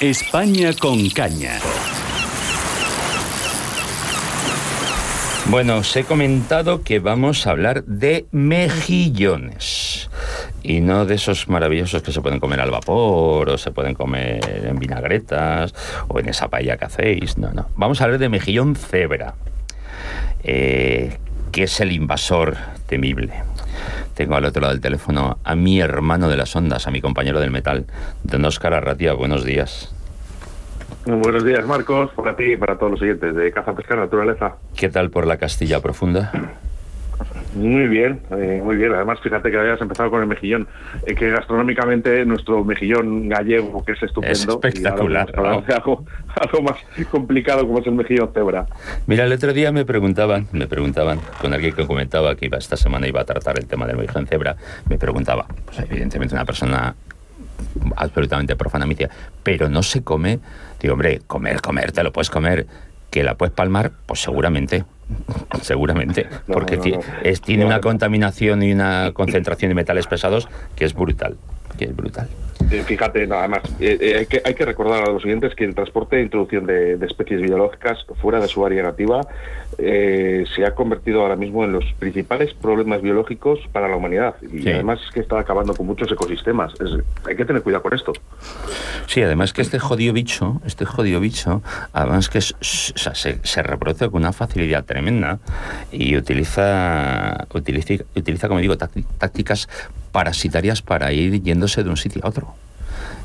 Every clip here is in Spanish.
España con caña. Bueno, os he comentado que vamos a hablar de mejillones. Y no de esos maravillosos que se pueden comer al vapor o se pueden comer en vinagretas o en esa paella que hacéis. No, no. Vamos a hablar de mejillón cebra, eh, que es el invasor temible. Tengo al otro lado del teléfono a mi hermano de las ondas, a mi compañero del metal, don Oscar Arratia. Buenos días. Buenos días, Marcos, para ti y para todos los oyentes de Caza Pesca Naturaleza. ¿Qué tal por la Castilla Profunda? Muy bien, eh, muy bien. Además, fíjate que habías empezado con el mejillón, eh, que gastronómicamente nuestro mejillón gallego, que es estupendo. Es espectacular. Y algo, algo, algo, más complicado como es el mejillón cebra. Mira, el otro día me preguntaban, me preguntaban, con alguien que comentaba que iba esta semana iba a tratar el tema del mejillón cebra, me preguntaba, pues evidentemente una persona absolutamente profana me decía, pero no se come. Digo, hombre, comer, comer, te lo puedes comer. Que la puedes palmar, pues seguramente. Seguramente, no, porque no, no. Es, tiene una contaminación y una concentración de metales pesados que es brutal, que es brutal. Fíjate, nada más, eh, eh, hay, que, hay que recordar a los oyentes que el transporte e introducción de, de especies biológicas fuera de su área nativa eh, se ha convertido ahora mismo en los principales problemas biológicos para la humanidad. Y sí. además es que está acabando con muchos ecosistemas. Es, hay que tener cuidado con esto. Sí, además que este jodido bicho, este jodido bicho, además que es, o sea, se, se, reproduce con una facilidad tremenda y utiliza, utiliza, utiliza como digo, tácticas parasitarias para ir yéndose de un sitio a otro.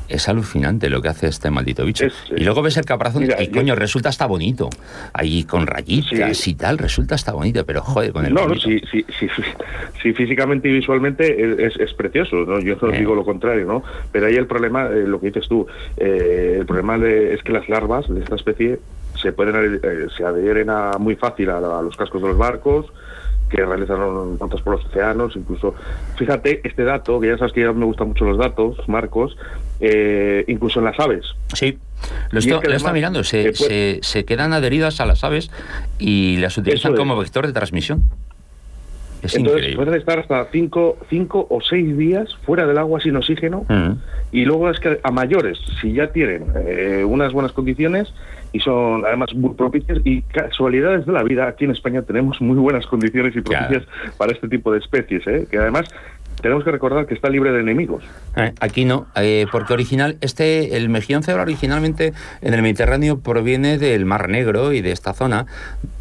Es alucinante lo que hace este maldito bicho. Es, y luego ves el caparazón mira, y coño, yo... resulta hasta bonito. Ahí con rayitas sí. y tal, resulta hasta bonito, pero joder, con el No, no, sí, sí, sí, sí, físicamente y visualmente es, es precioso, ¿no? Yo no eh. digo lo contrario, ¿no? Pero ahí el problema, eh, lo que dices tú, eh, el problema de, es que las larvas de esta especie se pueden eh, se adhieren a, muy fácil a, a los cascos de los barcos, que realizaron notas por los océanos, incluso, fíjate, este dato, que ya sabes que ya me gustan mucho los datos, Marcos, eh, incluso en las aves. Sí, lo, estoy, es lo está mirando, se, se, se, quedan adheridas a las aves y las utilizan como vector de transmisión. Es Entonces increíble. pueden estar hasta cinco, cinco o seis días fuera del agua sin oxígeno Mm. y luego es que a mayores, si ya tienen eh, unas buenas condiciones y son además muy propicias y casualidades de la vida, aquí en España tenemos muy buenas condiciones y propicias Claro. para este tipo de especies, ¿eh? que además tenemos que recordar que está libre de enemigos. Eh, aquí no, eh, porque original, este, el mejillón cebra originalmente en el Mediterráneo proviene del Mar Negro y de esta zona,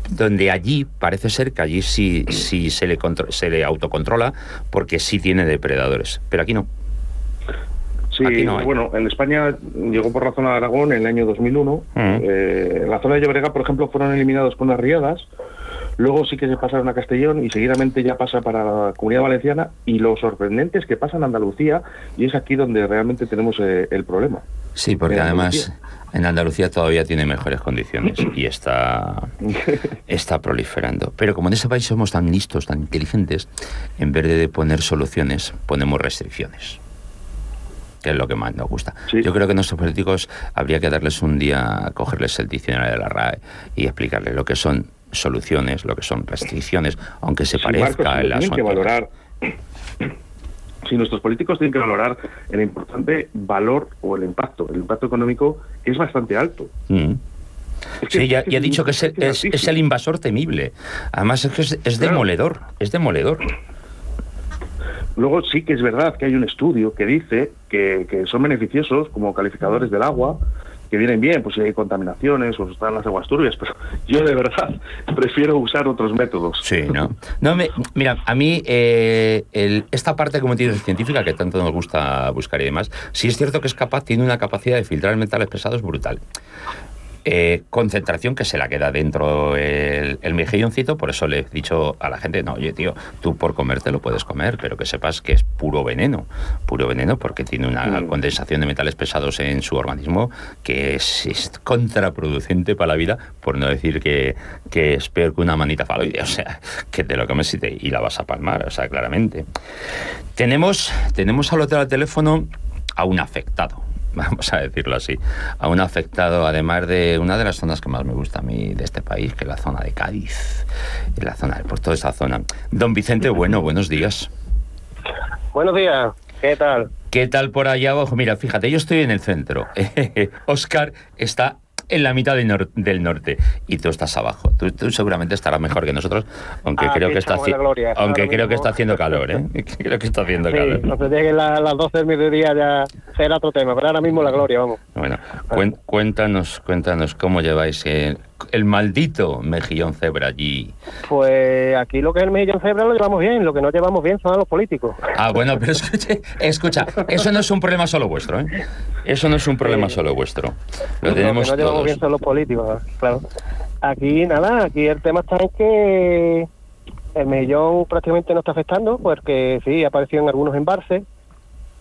donde allí parece ser que allí sí, sí se, le se le autocontrola, porque sí tiene depredadores, pero aquí no. Sí, no bueno, en España llegó por la zona de Aragón en el año 2001. Eh, en la zona de Llobregat, por ejemplo, fueron eliminados con las riadas. Luego sí que se pasaron a Castellón y seguidamente ya pasa para la Comunidad Valenciana. Y lo sorprendente es que pasa en Andalucía y es aquí donde realmente tenemos eh, el problema. Sí, porque En además Andalucía. en Andalucía todavía tiene mejores condiciones y está, está proliferando. Pero como en ese país somos tan listos, tan inteligentes, en vez de poner soluciones, ponemos restricciones. Que es lo que más nos gusta. Sí. Yo creo que nuestros políticos habría que darles un día, cogerles el diccionario de la RAE y explicarles lo que son soluciones, lo que son restricciones, aunque se parezca Marcos, el tienen que valorar. Si nuestros políticos tienen que valorar el importante valor o el impacto, el impacto económico es bastante alto. Mm. Es que- Sí, ya, ya he dicho que es, el- es es- el invasor temible. Además es que es, Claro. demoledor, es demoledor. Luego sí que es verdad que hay un estudio que dice que, que son beneficiosos como calificadores del agua, que vienen bien, pues si hay contaminaciones o están las aguas turbias, pero yo de verdad prefiero usar otros métodos. Sí, ¿no? No, me, mira, a mí eh, el- esta parte como tiene científica que tanto nos gusta buscar y demás, sí es cierto que es capaz, tiene una capacidad de filtrar metales pesados brutal. Eh, concentración que se la queda dentro el, el mejilloncito, por eso le he dicho a la gente, no, oye tío, tú por comerte lo puedes comer, pero que sepas que es puro veneno, puro veneno porque tiene una Mm. condensación de metales pesados en su organismo que es, es contraproducente para la vida, por no decir que, que es peor que una manita faloide, o sea, que te lo comes y, te- y la vas a palmar, o sea, claramente. Tenemos, tenemos al otro teléfono a un afectado, vamos a decirlo así, a un afectado, además de una de las zonas que más me gusta a mí de este país, que es la zona de Cádiz, la zona, por toda esa zona. Don Vicente, bueno, buenos días. Buenos días, ¿qué tal? ¿Qué tal por allá abajo? Mira, fíjate, yo estoy en el centro. Oscar está en la mitad del, norte y tú estás abajo. Tú, seguramente estarás mejor que nosotros, aunque creo que está aunque creo que está haciendo calor, ¿eh? creo que está haciendo calor. No sé, que las 12 del mediodía ya será otro tema, pero ahora mismo la gloria, vamos. Bueno, cuéntanos, cuéntanos cómo lleváis el, el maldito mejillón cebra allí. Pues aquí lo que es el mejillón cebra lo llevamos bien, lo que no llevamos bien son los políticos. Ah, bueno, pero escucha, eso no es un problema solo vuestro, ¿eh? Eso no es un problema solo vuestro. Lo tenemos que no llevamos bien son los políticos, claro. Aquí nada, aquí el tema está en que el mejillón prácticamente no está afectando, porque sí, ha aparecido en algunos embalses,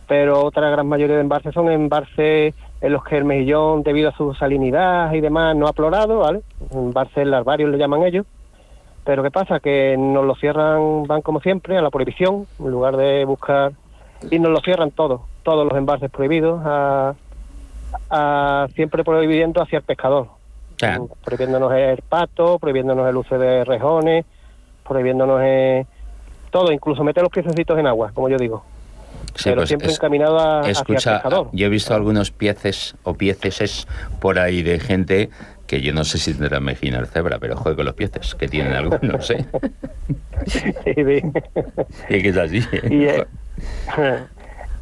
pero otra gran mayoría de embalses son embalses en los que el mejillón, debido a su salinidad y demás, no ha plorado, ¿vale? Embalses larvarios le llaman ellos. Pero ¿qué pasa? Que nos lo cierran, van como siempre, a la prohibición, en lugar de buscar... Y nos lo cierran todos, todos los embalses prohibidos, a, siempre prohibiendo hacia el pescador. Prohibiéndonos el pato, prohibiéndonos el uso de rejones, prohibiéndonos todo, incluso meter los piececitos en agua, como yo digo. Pero pues siempre encaminado a, escucha, hacia el pescador. Yo he visto algunos pieces o pieces por ahí de gente que yo no sé si tendrán mejina cebra, pero juego con los pieces, que tienen algunos, no sé. sí, sí. Y que es así. ¿eh?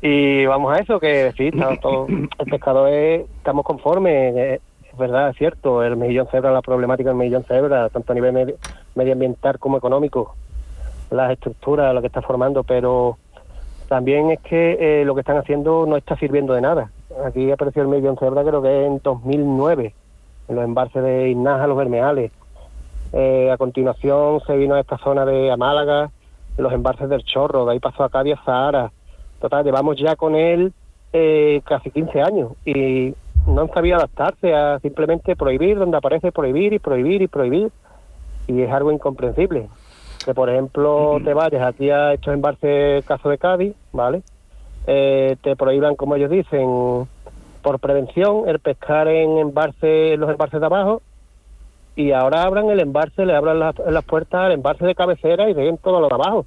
Y, vamos a eso, que sí, todo, el pescador es, estamos conformes, es verdad, es cierto, el mejillón cebra, la problemática del mejillón cebra, tanto a nivel medioambiental como económico, las estructuras, lo que está formando, pero también es que eh, lo que están haciendo no está sirviendo de nada. Aquí apareció el mejillón cebra creo que en 2009 en los embalses de Inaja, los Bermeales. Eh, a continuación se vino a esta zona de Amálaga, en los embalses del Chorro, de ahí pasó a Cádiz, Zahara. Total, llevamos ya con él eh, casi 15 años y no han sabido adaptarse a simplemente prohibir donde aparece prohibir y prohibir y prohibir. Y es algo incomprensible. Que, por ejemplo, te vayas aquí a estos embalses, caso de Cádiz, ¿vale? Eh, te prohíban, como ellos dicen, por prevención el pescar en embarce, los embarces de abajo y ahora abran el embarce, le abran las, puertas al embarce de cabecera y den todo lo de abajo.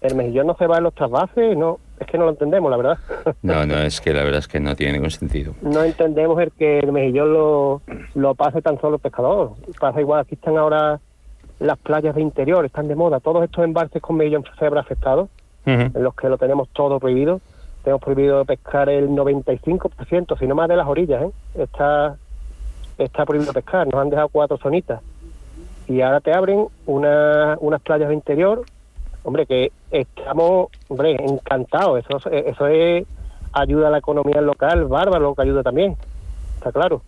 El mejillón no se va en los trasvases, no, es que no lo entendemos, la verdad. No, no, es que la verdad es que no tiene ningún sentido. No entendemos el que el mejillón lo, lo pase tan solo el pescador. Pasa igual, aquí están ahora las playas de interior, están de moda, todos estos embarces con mejillón cebra afectados, en los que lo tenemos todo prohibido. Tenemos prohibido pescar el 95%, si no más de las orillas, ¿eh? Está, está prohibido pescar, nos han dejado cuatro zonitas. Y ahora te abren una, unas playas de interior, hombre, que estamos, hombre, encantados, eso, eso es ayuda a la economía local, bárbaro, que ayuda también, está claro.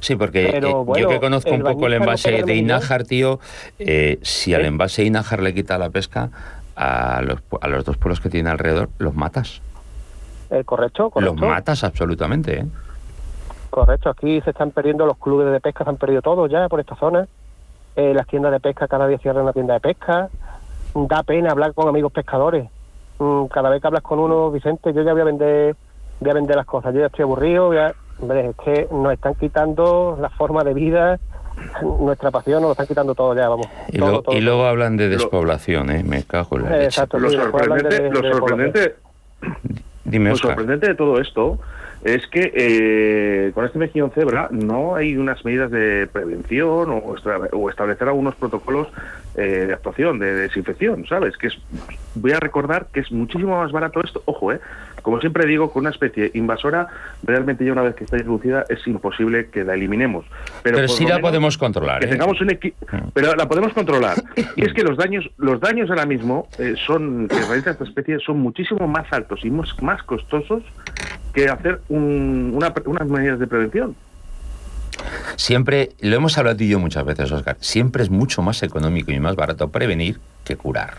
Sí, porque eh, yo que conozco un poco el envase de Inájar, tío, eh, si al ¿Eh? envase de Inájar le quita la pesca, a los, a los dos pueblos que tiene alrededor, los matas. Correcto, correcto. Los matas absolutamente, ¿eh? Correcto, aquí se están perdiendo los clubes de pesca, se han perdido todos ya por esta zona. Las tiendas de pesca, cada día cierran una tienda de pesca. Da pena hablar con amigos pescadores. Mm, cada vez que hablas con uno, Vicente, yo ya voy a vender, voy a vender las cosas. Yo ya estoy aburrido, es que nos están quitando la forma de vida, nuestra pasión nos lo están quitando todo ya, vamos. Y, luego hablan de despoblación, ¿eh? Me cago en la Exacto, Lo sorprendente, lo sorprendente lo sorprendente de todo esto es que eh, con este mejillón cebra no hay unas medidas de prevención o, establecer algunos protocolos eh, de actuación, de desinfección, ¿sabes? Que es, voy a recordar que es muchísimo más barato esto, ojo, ¿eh? Como siempre digo, con una especie invasora, realmente ya una vez que está introducida es imposible que la eliminemos. Pero, pero sí la podemos controlar. Que tengamos un. Pero la podemos controlar. y es que los daños, los daños ahora mismo eh, son que realiza esta especie son muchísimo más altos y más, más costosos que hacer unas medidas de prevención. Siempre, lo hemos hablado tú y yo muchas veces, Oscar, siempre es mucho más económico y más barato prevenir que curar.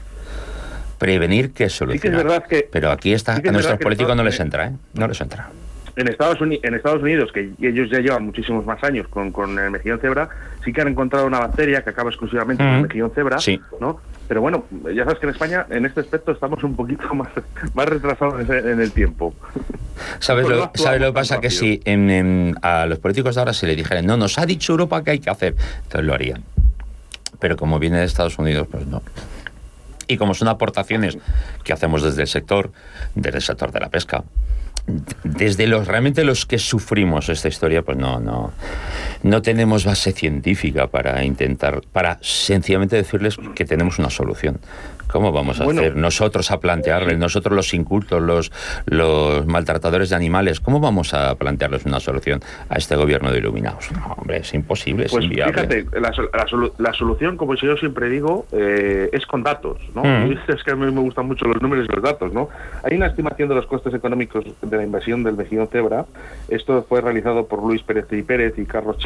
Prevenir que solucionar. Pero aquí está, a nuestros políticos no les entra, ¿eh? No les entra. En Estados, Unidos, en Estados Unidos, que ellos ya llevan muchísimos más años con, con el mejillón cebra, sí que han encontrado una bacteria que acaba exclusivamente con el mejillón cebra, ¿no? Pero bueno, ya sabes que en España en este aspecto estamos un poquito más, más retrasados en el tiempo. ¿Sabes lo, ¿sabes lo que pasa? Que si a los políticos de ahora se le dijeran, no, nos ha dicho Europa que hay que hacer, entonces lo harían. Pero como viene de Estados Unidos, pues no. Y como son aportaciones que hacemos desde el sector, desde el sector de la pesca, desde los realmente los que sufrimos esta historia, pues no, no, no tenemos base científica para intentar, para sencillamente decirles que tenemos una solución. ¿Cómo vamos a hacer nosotros a plantearles, nosotros los incultos, los, los maltratadores de animales, cómo vamos a plantearles una solución a este gobierno de iluminados? No, hombre, es imposible, es pues inviable. Fíjate, la, la, solución, como yo siempre digo, eh, es con datos, ¿no? Mm. Es que a mí me gustan mucho los números y los datos, ¿no? Hay una estimación de los costes económicos de la invasión del mejillón cebra. Esto fue realizado por Luis Pérez y Pérez y Carlos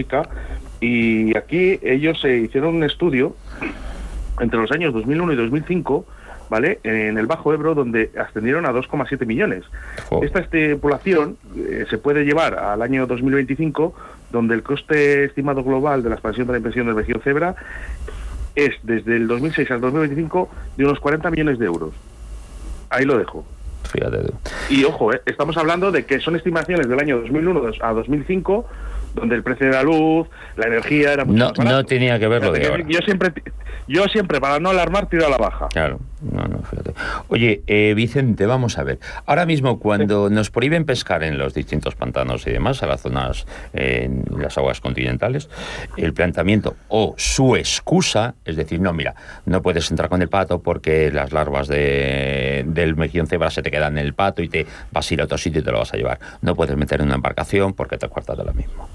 Y aquí ellos se hicieron un estudio entre los años 2001 y 2005, ¿vale? En el Bajo Ebro, donde ascendieron a 2,7 millones. Esta estipulación eh, se puede llevar al año 2025, donde el coste estimado global de la expansión de la impresión del vecino cebra es desde el 2006 al 2025 de unos 40 millones de euros. Ahí lo dejo. Fíjate. Y ojo, eh, estamos hablando de que son estimaciones del año 2001 a 2005 donde el precio de la luz, la energía era mucho no, No tenía que ver lo de ahora. Yo siempre, yo siempre, para no alarmar, tiro a la baja. Claro, no, no, fíjate. Oye, eh, Vicente, vamos a ver. Ahora mismo, cuando nos prohíben pescar en los distintos pantanos y demás, a las zonas, en las aguas continentales, el planteamiento o su excusa es decir, no, mira, no puedes entrar con el pato porque las larvas de, del mejillón cebra se te quedan en el pato y te vas a ir a otro sitio y te lo vas a llevar. No puedes meter en una embarcación porque te cuartas de lo mismo.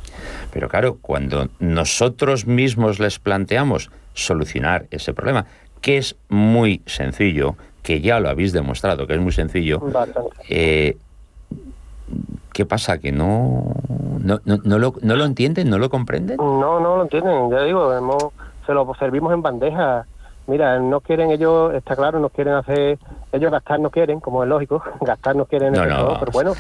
Pero claro, cuando nosotros mismos les planteamos solucionar ese problema, que es muy sencillo, que ya lo habéis demostrado, que es muy sencillo, eh, ¿qué pasa? ¿Que no, no, no, lo, no lo entienden, no lo comprenden? No, no lo entienden, ya digo, se lo servimos en bandeja. Mira, no quieren ellos, está claro, no quieren hacer, ellos gastar no quieren, como es lógico, gastar no quieren, pero bueno,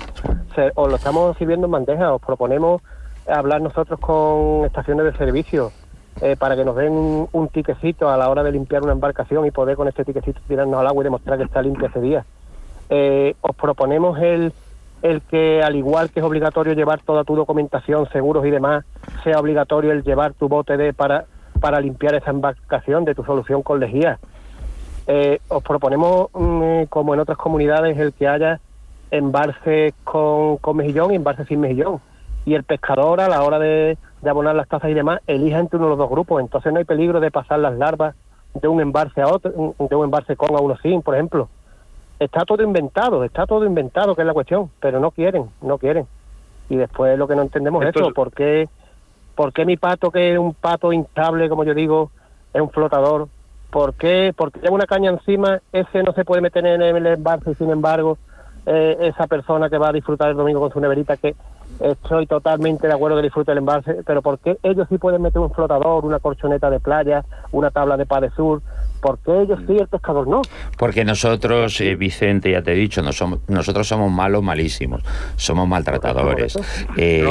os lo estamos sirviendo en bandeja, os proponemos hablar nosotros con estaciones de servicio eh, para que nos den un, tiquecito a la hora de limpiar una embarcación y poder con este tiquecito tirarnos al agua y demostrar que está limpia ese día. Eh, os proponemos el, el que, al igual que es obligatorio llevar toda tu documentación, seguros y demás, sea obligatorio el llevar tu bote de para, para limpiar esa embarcación de tu solución con lejía. Eh, os proponemos, mm, como en otras comunidades, el que haya embarces con, con mejillón y embarces sin mejillón y el pescador a la hora de, abonar las tazas y demás elija entre uno de los dos grupos. Entonces no hay peligro de pasar las larvas de un embarce a otro, de un embarce con a uno sin, por ejemplo. Está todo inventado, está todo inventado, que es la cuestión, pero no quieren, no quieren. Y después lo que no entendemos es eso, ¿por qué, ¿por qué mi pato, que es un pato instable, como yo digo, es un flotador? ¿Por qué? Porque lleva una caña encima, ese no se puede meter en el embarce y sin embargo eh, esa persona que va a disfrutar el domingo con su neverita, que estoy totalmente de acuerdo que disfrute el embalse, pero ¿por qué ellos sí pueden meter un flotador, una corchoneta de playa, una tabla de de sur? ¿Por qué ellos sí, el pescador no? Porque nosotros, eh, Vicente, ya te he dicho, no somos, nosotros somos malos, malísimos. Somos maltratadores. Eh,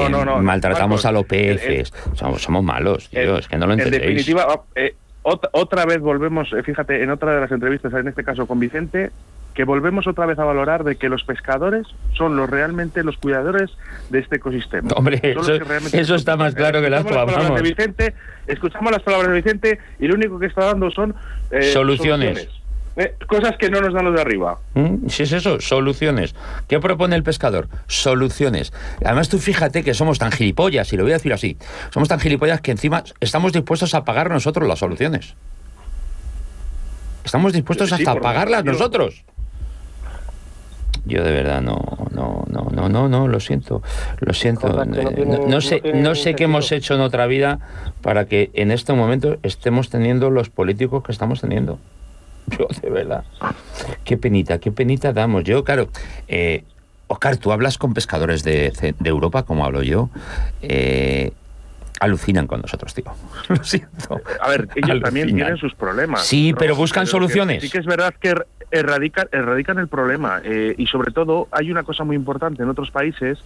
maltratamos a los peces. somos, somos malos, tío, es que no lo entendéis. En definitiva, eh, otra vez volvemos, fíjate, en otra de las entrevistas, en este caso con Vicente, que volvemos otra vez a valorar de que los pescadores son los realmente los cuidadores de este ecosistema. Hombre, eso, está más claro que las palabras de Vicente, escuchamos las palabras de Vicente y lo único que está dando son eh, soluciones. Eh, cosas que no nos dan los de arriba. ¿Mm? Si es eso, soluciones. ¿Qué propone el pescador? Soluciones. Además, tú fíjate que somos tan gilipollas, y lo voy a decir así, somos tan gilipollas que encima estamos dispuestos a pagar nosotros las soluciones. Estamos dispuestos hasta a pagarlas nosotros. Yo de verdad no, no, no, no, no, no, lo siento, lo siento. No, sé, no sé qué hemos hecho en otra vida para que en este momento estemos teniendo los políticos que estamos teniendo. Yo de verdad, qué penita, qué penita damos. Yo, claro, eh, Oscar, tú hablas con pescadores de, de Europa, como hablo yo. Eh, alucinan con nosotros, tío. Lo siento. A ver, ellos también tienen sus problemas. Sí, pero buscan soluciones. Sí que es verdad que erradican, erradican el problema eh, y sobre todo hay una cosa muy importante en otros países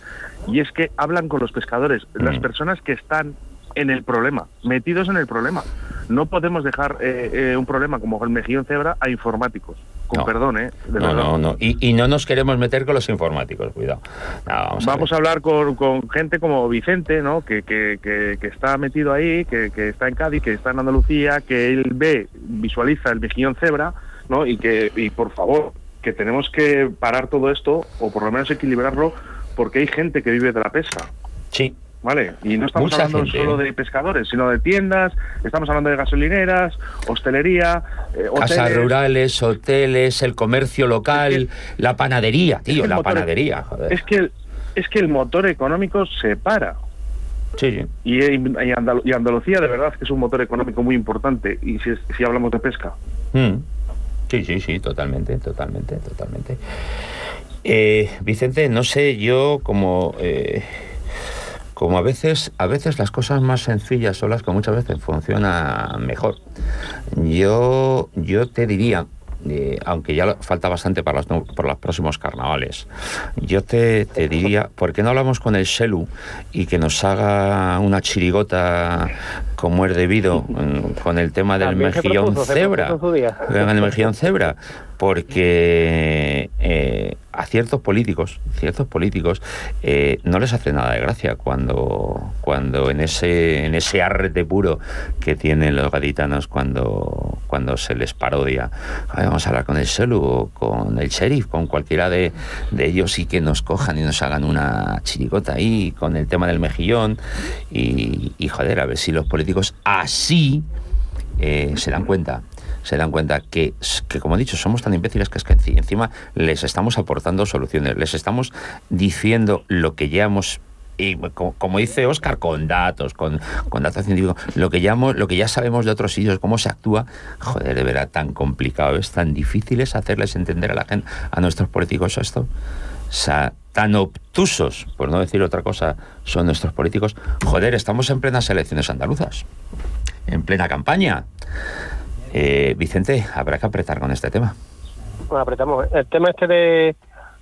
y es que hablan con los pescadores, las mm. personas que están en el problema, metidos en el problema. No podemos dejar eh, eh, un problema como el mejillón cebra a informáticos. Con perdón, ¿eh? no, no, no. Y, no nos queremos meter con los informáticos, cuidado. vamos, a, hablar con, gente como Vicente, ¿no? Que, que, que, está metido ahí, que, que está en Cádiz, que está en Andalucía, que él ve, visualiza el mejillón cebra ¿no? Y que, y por favor, que tenemos que parar todo esto, o por lo menos equilibrarlo, porque hay gente que vive de la pesca. Sí. ¿Vale? Y no estamos hablando solo ¿eh? de pescadores, sino de tiendas, estamos hablando de gasolineras, hostelería, eh, casas rurales, hoteles, el comercio local, la panadería, tío, la panadería. Es que es que el motor económico se para. Sí, Y, y, Andalucía, de verdad, que es un motor económico muy importante, y si, si hablamos de pesca. Mm. Sí, sí, sí, totalmente, totalmente, totalmente. Eh, Vicente, no sé, yo como... Eh, como a veces, a veces las cosas más sencillas son las que muchas veces funcionan mejor. Yo, yo te diría, eh, aunque ya falta bastante para los, por los próximos carnavales. Yo te, diría, ¿por qué no hablamos con el Shelu y que nos haga una chirigota como es debido con el tema del mejillón cebra? el mejillón cebra, porque eh, a ciertos políticos, ciertos políticos, eh, no les hace nada de gracia cuando, cuando en ese, en ese arte puro que tienen los gaditanos cuando, cuando se les parodia. Vamos a hablar con el Selu con el sheriff, con cualquiera de, ellos y que nos cojan y nos hagan una chiricota ahí con el tema del mejillón y, joder, a ver si los políticos así eh, se dan cuenta se dan cuenta que, que, como he dicho, somos tan imbéciles que es que encima les estamos aportando soluciones, les estamos diciendo lo que ya hemos y como, dice Oscar, con datos, con, datos científicos, lo que, ya, lo que ya sabemos de otros sitios, cómo se actúa, joder, de verdad, tan complicado, es tan difícil es hacerles entender a la gente, a nuestros políticos esto. O sea, tan obtusos, por no decir otra cosa, son nuestros políticos. Joder, estamos en plenas elecciones andaluzas, en plena campaña. Eh, Vicente, habrá que apretar con este tema. Bueno, apretamos. El tema este de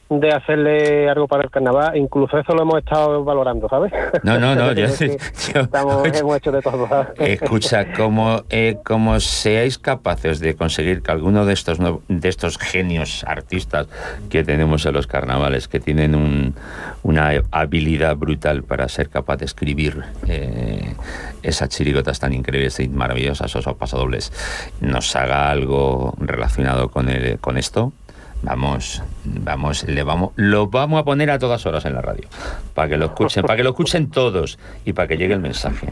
de hacerle algo para el carnaval, incluso eso lo hemos estado valorando, ¿sabes? No, no, no, yo, estamos, hemos hecho de todo. Escucha, como, eh, como seáis capaces de conseguir que alguno de estos, de estos genios artistas que tenemos en los carnavales, que tienen un, una habilidad brutal para ser capaz de escribir eh, esas chirigotas tan increíbles y maravillosas, esos pasadobles, nos haga algo relacionado con, el, con esto, Vamos, vamos, le vamos, lo vamos a poner a todas horas en la radio, para que lo escuchen, para que lo escuchen todos y para que llegue el mensaje.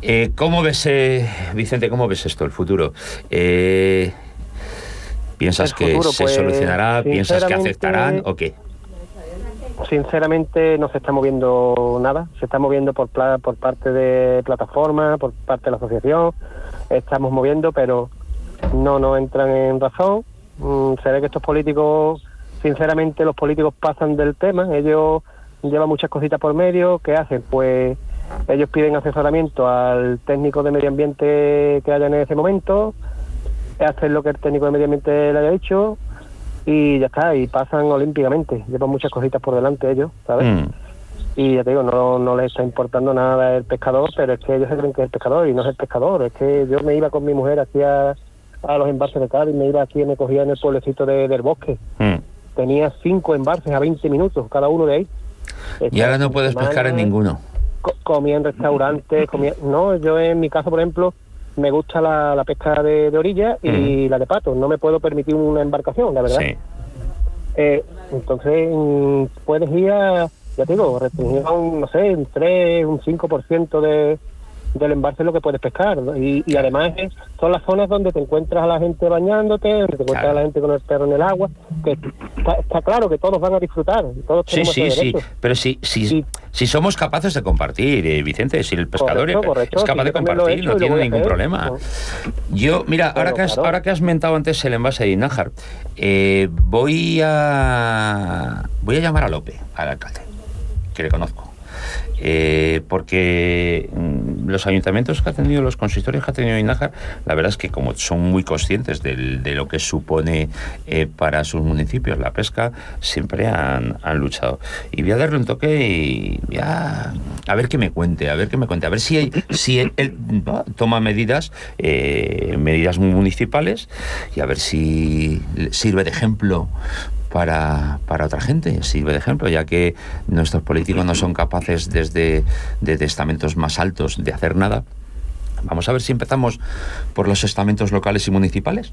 Eh, ¿Cómo ves, eh, Vicente, cómo ves esto, el futuro? Eh, ¿Piensas que se pues, solucionará? ¿Piensas que aceptarán o qué? Sinceramente no se está moviendo nada, se está moviendo por, por parte de plataforma, por parte de la asociación, estamos moviendo, pero no nos entran en razón se ve que estos políticos, sinceramente los políticos pasan del tema, ellos llevan muchas cositas por medio, ¿qué hacen? Pues ellos piden asesoramiento al técnico de medio ambiente que haya en ese momento, hacen lo que el técnico de medio ambiente le haya dicho y ya está, y pasan olímpicamente, llevan muchas cositas por delante ellos, ¿sabes? Mm. Y ya te digo, no, no les está importando nada el pescador, pero es que ellos se creen que es el pescador y no es el pescador, es que yo me iba con mi mujer hacia a los embalses de Cádiz, me iba aquí y me cogía en el pueblecito del bosque. Hmm. Tenía cinco embalses a 20 minutos, cada uno de ahí. y ahora no puedes pescar en ninguno. comía en restaurantes, comía... No, yo en mi caso, por ejemplo, me gusta la, pesca de, orilla y hmm. la de pato. No me puedo permitir una embarcación, la verdad. Sí. Eh, entonces, mm, puedes ir a, ya te digo, restringir un, no sé, un 3, un 5% de del embalse lo que puedes pescar. Y, además son las zonas donde te encuentras a la gente bañándote, donde te encuentras a la gente con el perro en el agua. Que está, claro que todos van a disfrutar. Todos sí, sí, sí. Pero si, si, si somos capaces de compartir, eh, Vicente, si el pescador es capaz de compartir, no tiene ningún problema. Yo, mira, ahora, que has, ahora que has mentado antes el envase de Inájar, eh, voy a voy a llamar a Lope, al alcalde, que le conozco eh, porque mm, los ayuntamientos que ha tenido, los consistorios que ha tenido Inájar, la verdad es que como son muy conscientes de lo que supone eh, para sus municipios la pesca, siempre han, luchado. Y voy a darle un toque y voy a, ver qué me cuente, a ver qué me cuente, a ver si, si él, toma medidas, eh, medidas municipales y a ver si sirve de ejemplo para, para otra gente, sirve de ejemplo, ya que nuestros políticos no son capaces desde de estamentos más altos de hacer nada. Vamos a ver si empezamos por los estamentos locales y municipales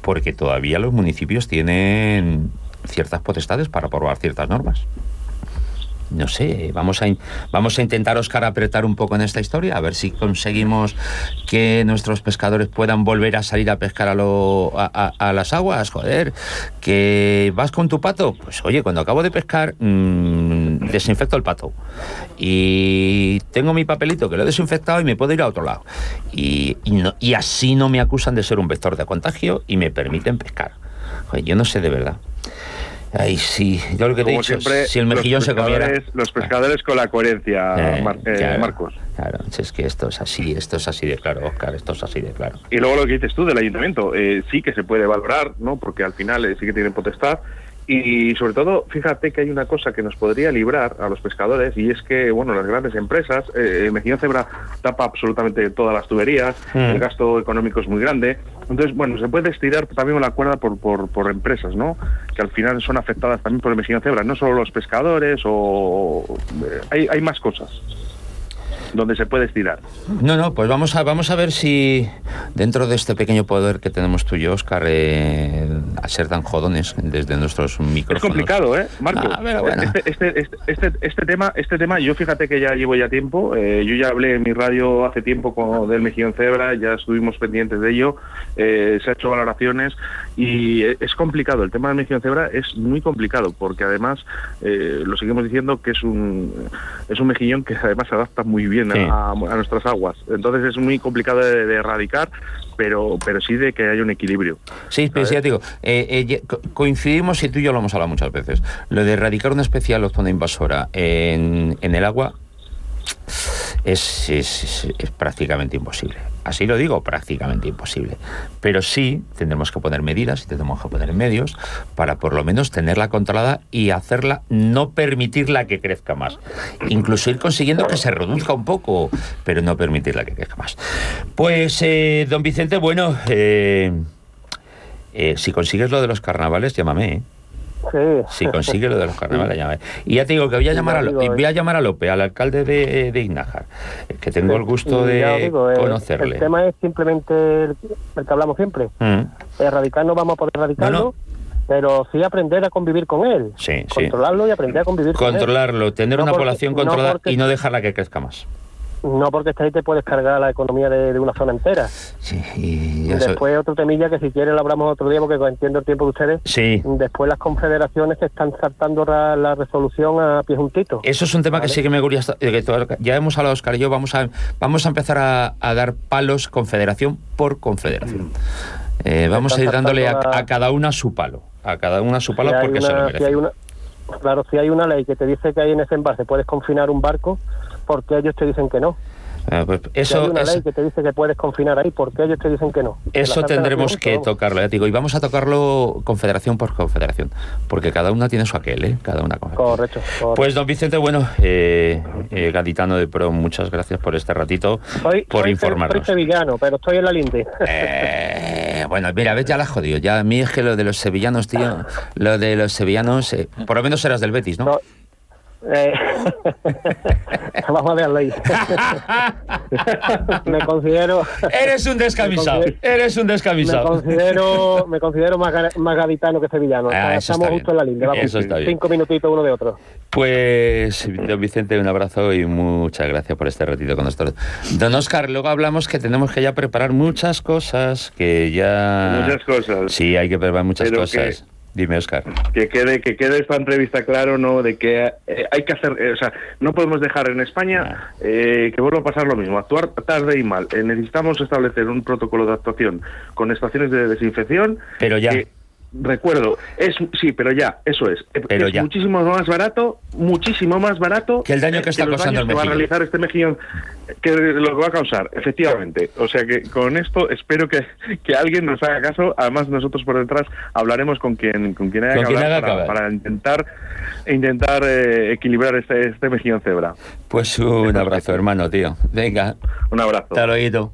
porque todavía los municipios tienen ciertas potestades para aprobar ciertas normas no sé, vamos a, vamos a intentar, Oscar, apretar un poco en esta historia, a ver si conseguimos que nuestros pescadores puedan volver a salir a pescar a, lo, a, las aguas, joder, que vas con tu pato, pues oye, cuando acabo de pescar, mmm, desinfecto el pato y tengo mi papelito que lo he desinfectado y me puedo ir a otro lado. Y, y, así no me acusan de ser un vector de contagio y me permiten pescar. Joder, yo no sé de verdad. Ay, sí, yo lo que te he dicho, si el mejillón se comiera... Los pescadores con la coherencia, eh, eh, Marcos. Claro, es que esto es así, esto es así de claro, Oscar, esto es así de claro. Y luego lo que dices tú del ayuntamiento, eh, sí que se puede valorar, ¿no? Porque al final sí que tienen potestad, y sobre todo, fíjate que hay una cosa que nos podría librar a los pescadores y es que, bueno, las grandes empresas, eh, Mejillón Cebra tapa absolutamente todas las tuberías, mm. el gasto económico es muy grande. Entonces, bueno, se puede estirar también la cuerda por, por, empresas, ¿no? Que al final son afectadas también por el Mejillón Cebra, no solo los pescadores o... Eh, hay, hay más cosas donde se puede estirar. No, no, pues vamos a, vamos a ver si dentro de este pequeño poder que tenemos tú y yo, Oscar, eh, a ser tan jodones desde nuestros micrófonos. Es complicado, ¿eh, Marco? Ah, bueno. este, este, este, este, este tema, este tema, yo fíjate que ya llevo ya tiempo, eh, yo ya hablé en mi radio hace tiempo con del Mejillón Cebra, ya estuvimos pendientes de ello, eh, se ha hecho valoraciones y es complicado, el tema del Mejillón Cebra es muy complicado porque además eh, lo seguimos diciendo que es un, es un mejillón que además se adapta muy bien a, nuestras aguas. Entonces es muy complicado de, erradicar, pero, pero sí de que haya un equilibrio. Sí, pero sí, digo, eh, eh, coincidimos y tú y yo lo hemos hablado muchas veces. Lo de erradicar una especie autóctona invasora en, en el agua es, es, prácticamente imposible. Así lo digo, prácticamente imposible. Pero sí tendremos que poner medidas y tendremos que poner medios para por lo menos tenerla controlada y hacerla, no permitirla que crezca más. Incluso ir consiguiendo que se reduzca un poco, pero no permitirla que crezca más. Pues, eh, don Vicente, bueno, eh, eh, si consigues lo de los carnavales, llámame. ¿Eh? Si consigue lo de los carnavales. Y ya te digo que voy a llamar, a, voy a, llamar a Lope, al alcalde de, de Ignájar, que tengo el gusto de conocerle. El, tema es simplemente el, que hablamos siempre. Mm. Erradicar no vamos a poder erradicarlo. pero sí aprender a convivir con él. Sí, Controlarlo y aprender a convivir con él. Controlarlo, tener una población controlada y no dejarla que crezca más. No, porque esta ahí te puedes cargar la economía de, una zona entera. Sí, y después otro temilla que si quieres lo hablamos otro día porque entiendo el tiempo de ustedes. Sí. Después las confederaciones que están saltando la, resolución a pie juntito. Eso es un tema que sí que me gustaría... Ya hemos hablado, Oscar y yo, vamos a, vamos a empezar a, dar palos confederación por confederación. Mm. Eh, vamos a ir dándole a, cada una su palo. A cada una su palo porque se lo merece. hay una, claro, si hay una ley que te dice que ahí en ese envase puedes confinar un barco porque ellos te dicen que no. Ah, pues eso, hay una ley que te dice que puedes confinar ahí, porque ellos te dicen que no. Eso tendremos que tocarlo, ya digo, y vamos a tocarlo confederación por confederación, porque cada una tiene su aquel, ¿eh? Cada una correcto, Pues don Vicente, bueno, eh, eh, gaditano de Pro, muchas gracias por este ratito, por informarnos. Soy sevillano, pero estoy en la linde. Eh, bueno, mira, ves, ya la jodido. Ya a mí es que lo de los sevillanos, tío, lo de los sevillanos, por lo menos serás del Betis, ¿no? Eh, vamos a verlo ahí. me considero. Eres un descamisado. eres un descamisado. Me considero, me considero más, más gaditano que sevillano. Ah, estamos justo en la línea. Vamos, cinco minutitos uno de otro. Pues, don Vicente, un abrazo y muchas gracias por este ratito con nosotros. Don Oscar, luego hablamos que tenemos que ya preparar muchas cosas, que ya... Muchas cosas. Sí, hay que preparar muchas cosas. Dime, Oscar. Que quede, que quede esta entrevista claro, ¿no? De que eh, hay que hacer, eh, o sea, no podemos dejar en España eh, que vuelva a pasar lo mismo, actuar tarde y mal. necesitamos establecer un protocolo de actuación con estaciones de desinfección. Pero ya. Recuerdo, es sí, pero ya, eso es. Pero es muchísimo más barato, muchísimo más barato que el daño que está causando el mejillón. va a realizar este mejillón, que lo que va a causar, efectivamente. O sea que con esto espero que, que alguien nos haga caso. Además nosotros por detrás hablaremos con quien con quien haya, que hablar para, intentar intentar eh, equilibrar este este mejillón cebra. Pues un abrazo, hermano, tío. Venga. Un abrazo. Hasta luego.